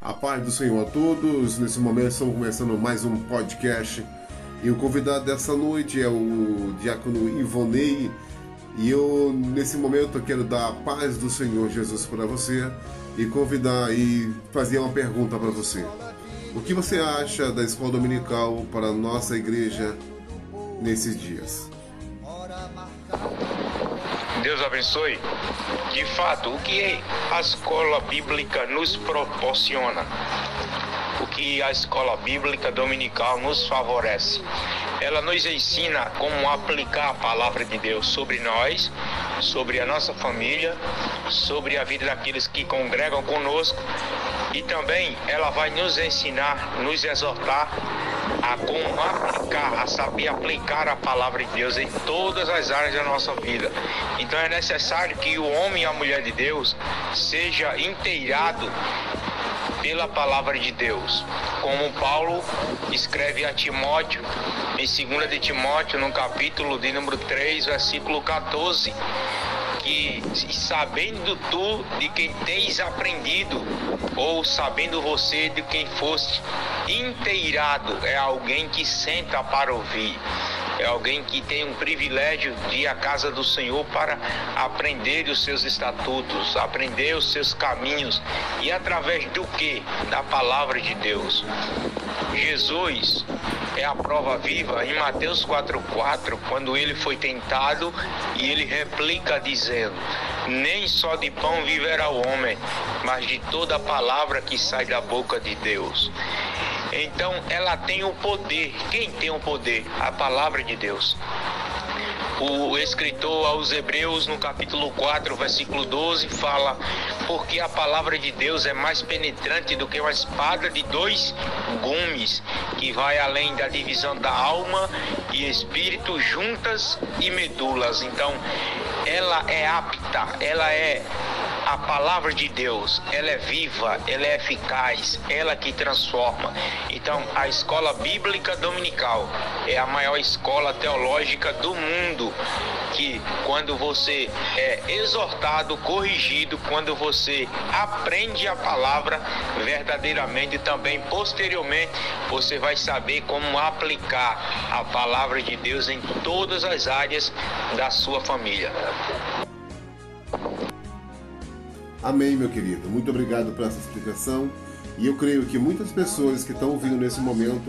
A paz do Senhor a todos. Nesse momento estamos começando mais um podcast. E o convidado dessa noite é o diácono Ivonei. E eu, nesse momento, quero dar a paz do Senhor Jesus para você e convidar e fazer uma pergunta para você. O que você acha da escola dominical para a nossa igreja nesses dias? Deus abençoe. De fato, o que a escola bíblica nos proporciona? O que a escola bíblica dominical nos favorece? Ela nos ensina como aplicar a palavra de Deus sobre nós, sobre a nossa família, sobre a vida daqueles que congregam conosco e também ela vai nos ensinar, nos exortar a como aplicar, a saber aplicar a palavra de Deus em todas as áreas da nossa vida. Então é necessário que o homem e a mulher de Deus seja inteirado pela palavra de Deus. Como Paulo escreve a Timóteo, em 2 de Timóteo, no capítulo de número 3, versículo 14, que sabendo tu de quem tens aprendido, ou sabendo você de quem foste inteirado, é alguém que senta para ouvir. É alguém que tem um privilégio de ir à casa do Senhor para aprender os seus estatutos, aprender os seus caminhos e através do que? Da palavra de Deus. Jesus é a prova viva em Mateus 4,4, quando ele foi tentado e ele replica dizendo: Nem só de pão viverá o homem, mas de toda a palavra que sai da boca de Deus. Então ela tem o poder. Quem tem o poder? A palavra de Deus. O escritor aos Hebreus, no capítulo 4, versículo 12, fala: Porque a palavra de Deus é mais penetrante do que uma espada de dois gumes, que vai além da divisão da alma e espírito, juntas e medulas. Então, ela é apta, ela é a palavra de Deus, ela é viva, ela é eficaz, ela que transforma. Então, a escola bíblica dominical é a maior escola teológica do mundo, que quando você é exortado, corrigido, quando você aprende a palavra verdadeiramente também posteriormente, você vai saber como aplicar a palavra de Deus em todas as áreas da sua família. Amém, meu querido. Muito obrigado por essa explicação. E eu creio que muitas pessoas que estão ouvindo nesse momento